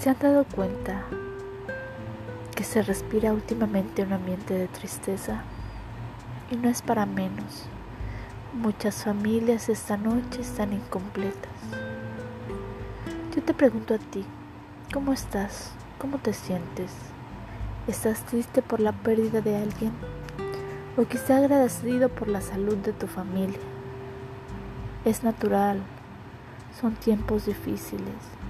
¿Se han dado cuenta que se respira últimamente un ambiente de tristeza? Y no es para menos. Muchas familias esta noche están incompletas. Yo te pregunto a ti, ¿cómo estás? ¿Cómo te sientes? ¿Estás triste por la pérdida de alguien? ¿O quizá agradecido por la salud de tu familia? Es natural, son tiempos difíciles.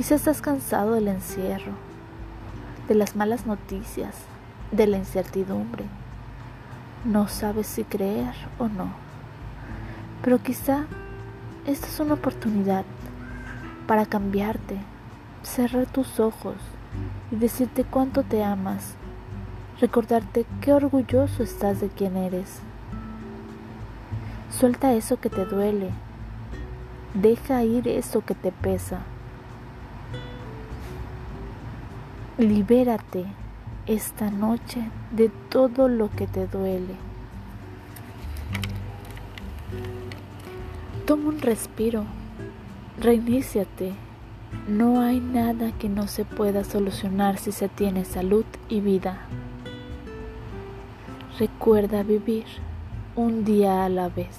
Quizá estás cansado del encierro, de las malas noticias, de la incertidumbre. No sabes si creer o no. Pero quizá esta es una oportunidad para cambiarte, cerrar tus ojos y decirte cuánto te amas, recordarte qué orgulloso estás de quien eres. Suelta eso que te duele, deja ir eso que te pesa. Libérate esta noche de todo lo que te duele. Toma un respiro, reiníciate. No hay nada que no se pueda solucionar si se tiene salud y vida. Recuerda vivir un día a la vez.